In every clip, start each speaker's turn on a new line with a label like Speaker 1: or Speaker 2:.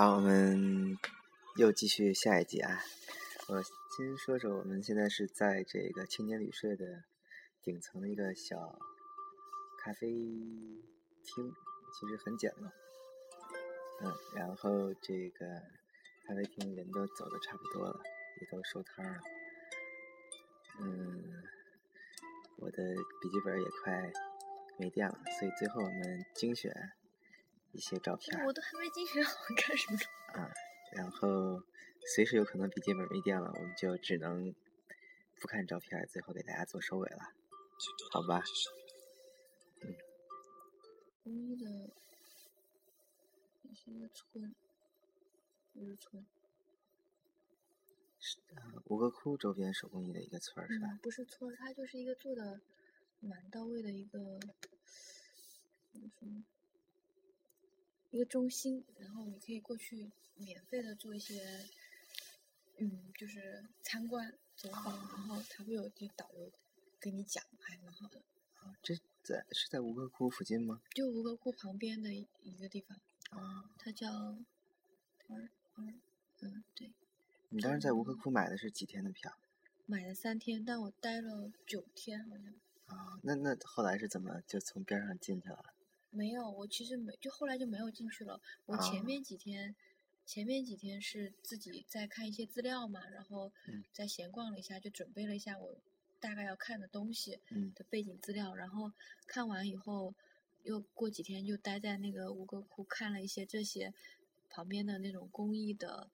Speaker 1: 好，我们又继续下一集啊。我先说说，我们现在是在这个青年旅社的顶层的一个小咖啡厅，其实很简陋。嗯，然后这个咖啡厅人都走的差不多了，也都收摊了。嗯，我的笔记本也快没电了，所以最后我们精选一些照片。
Speaker 2: 我都还没精选好，干什么？
Speaker 1: 啊，然后随时有可能笔记本没电了，我们就只能不看照片，最后给大家做收尾了，好吧？
Speaker 2: 嗯。公益的，是一个村，不是村。
Speaker 1: 是啊，吴哥窟周边手工艺的一个村儿是吧？
Speaker 2: 不是村儿，它就是一个做的蛮到位的一个，怎么说？一个中心，然后你可以过去免费的做一些，嗯，就是参观走访，然后他会有一些导游跟你讲，还蛮好的。
Speaker 1: 啊，这在是在吴哥窟附近吗？
Speaker 2: 就吴哥窟旁边的一个地方。
Speaker 1: 啊。
Speaker 2: 它叫，嗯嗯嗯，对。
Speaker 1: 你当时在吴哥窟买的是几天的票？
Speaker 2: 买了三天，但我待了九天好像。
Speaker 1: 啊，那那后来是怎么就从边上进去了？
Speaker 2: 没有，我其实没，就后来就没有进去了。我前面几天，前面几天是自己在看一些资料嘛，然后在闲逛了一下，就准备了一下我大概要看的东西的背景资料。然后看完以后，又过几天就待在那个吴哥窟看了一些这些旁边的那种工艺的。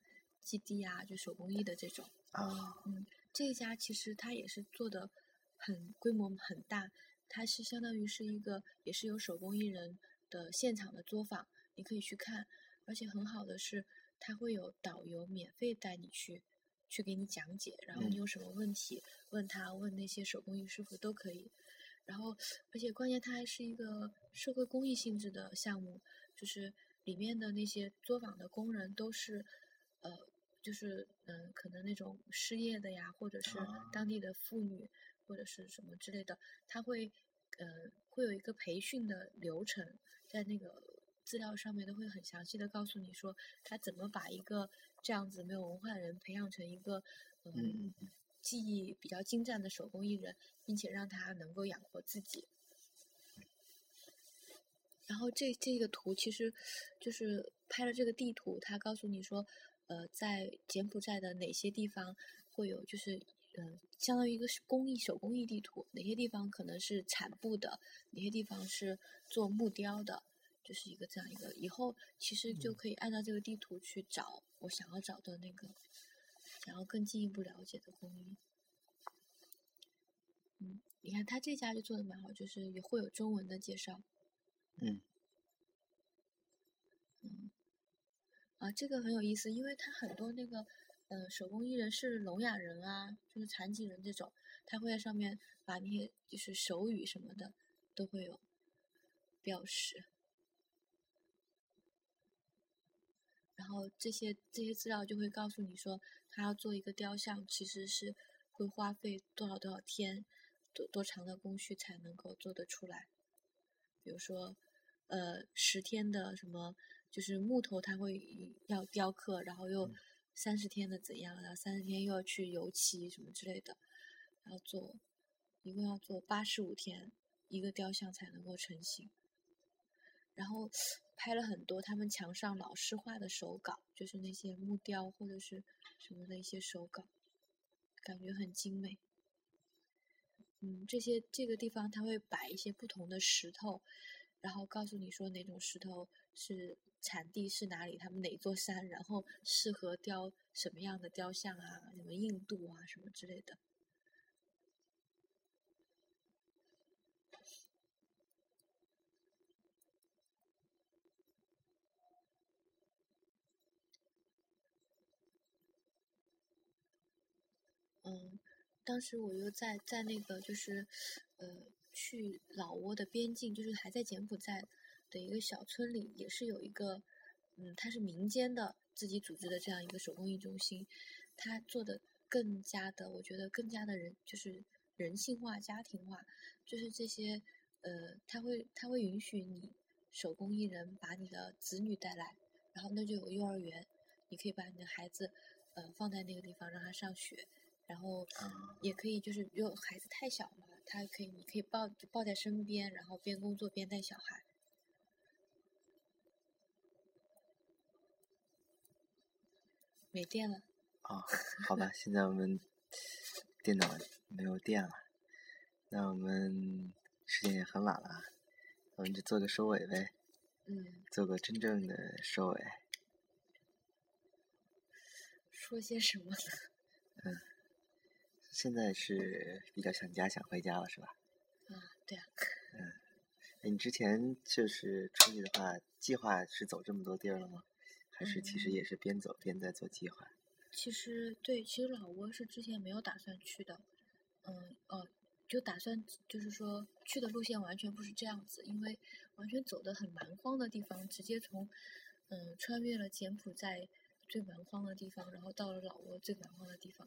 Speaker 2: 基地啊，就手工艺的这种
Speaker 1: 啊，
Speaker 2: 嗯，这一家其实它也是做的很规模很大，它是相当于是一个也是有手工艺人的现场的作坊，你可以去看，而且很好的是它会有导游免费带你去，去给你讲解，然后你有什么问题问他问那些手工艺师傅都可以，然后而且关键它还是一个社会公益性质的项目，就是里面的那些作坊的工人都是呃。就是嗯，可能那种失业的呀，或者是当地的妇女，或者是什么之类的，他会呃会有一个培训的流程，在那个资料上面都会很详细的告诉你说，他怎么把一个这样子没有文化的人培养成一个嗯技艺比较精湛的手工艺人，并且让他能够养活自己。然后这这个图其实就是拍了这个地图，他告诉你说。呃，在柬埔寨的哪些地方会有？就是，嗯，相当于一个是工艺手工艺地图，哪些地方可能是产布的，哪些地方是做木雕的，就是一个这样一个。以后其实就可以按照这个地图去找我想要找的那个，想要更进一步了解的工艺。嗯，你看他这家就做的蛮好，就是也会有中文的介绍。
Speaker 1: 嗯。
Speaker 2: 嗯。啊，这个很有意思，因为他很多那个，呃，手工艺人是聋哑人啊，就是残疾人这种，他会在上面把那些就是手语什么的都会有标识，然后这些这些资料就会告诉你说，他要做一个雕像，其实是会花费多少多少天，多多长的工序才能够做得出来，比如说，呃，十天的什么。就是木头，它会要雕刻，然后又三十天的怎样，然后三十天又要去油漆什么之类的，要做，一共要做八十五天，一个雕像才能够成型。然后 拍了很多他们墙上老师画的手稿，就是那些木雕或者是什么的一些手稿，感觉很精美。嗯，这些这个地方它会摆一些不同的石头，然后告诉你说哪种石头是。产地是哪里？他们哪座山？然后适合雕什么样的雕像啊？什么印度啊，什么之类的。嗯，当时我又在在那个就是，呃，去老挝的边境，就是还在柬埔寨。的一个小村里也是有一个，嗯，它是民间的自己组织的这样一个手工艺中心，它做的更加的，我觉得更加的人就是人性化、家庭化，就是这些，呃，他会他会允许你手工艺人把你的子女带来，然后那就有幼儿园，你可以把你的孩子呃放在那个地方让他上学，然后
Speaker 1: 啊
Speaker 2: 也可以就是如果孩子太小了，他可以你可以抱就抱在身边，然后边工作边带小孩。没电了，
Speaker 1: 哦，好吧，现在我们电脑没有电了，那我们时间也很晚了，我们就做个收尾呗，
Speaker 2: 嗯，
Speaker 1: 做个真正的收尾。
Speaker 2: 说些什么呢？
Speaker 1: 现在是比较想家，想回家了，是吧？
Speaker 2: 啊，对啊，
Speaker 1: 哎你之前就是出去的话，计划是走这么多地儿了吗？还是其实
Speaker 2: 嗯
Speaker 1: 也是边走边在做计划？
Speaker 2: 其实对，其实老挝是之前没有打算去的，嗯哦，就打算就是说去的路线完全不是这样子，因为完全走的很蛮荒的地方，直接从嗯穿越了柬埔寨最蛮荒的地方，然后到了老挝最蛮荒的地方，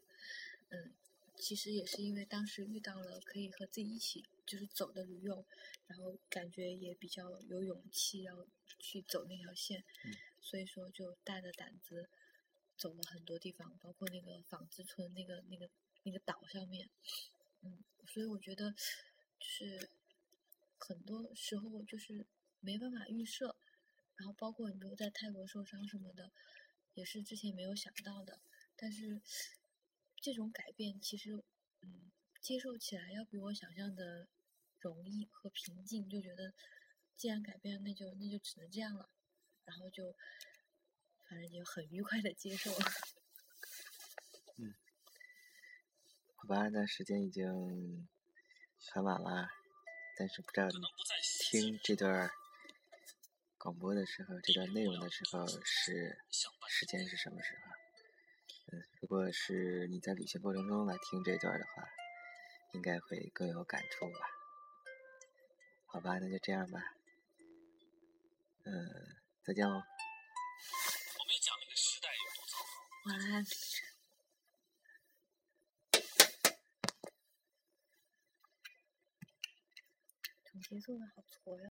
Speaker 2: 嗯，其实也是因为当时遇到了可以和自己一起就是走的驴友，然后感觉也比较有勇气要去走那条线，
Speaker 1: 嗯。
Speaker 2: 所以说就大着胆子走了很多地方，包括那个纺织村那个那个那个岛上面，嗯，所以我觉得就是很多时候就是没办法预设，然后包括你比如在泰国受伤什么的，也是之前没有想到的，但是这种改变其实嗯接受起来要比我想象的容易和平静，就觉得既然改变，那就那就只能这样了。然后就反正就很愉快的接受了。
Speaker 1: 嗯好吧，那时间已经很晚了，但是不知道你听这段广播的时候，这段内容的时候是时间是什么时候？嗯，如果是你在旅行过程中来听这段的话，应该会更有感触吧？好吧，那就这样吧。嗯，再见喽。
Speaker 3: 我没讲那个时代有多糟糕。
Speaker 2: 晚安。总结做的好挫呀。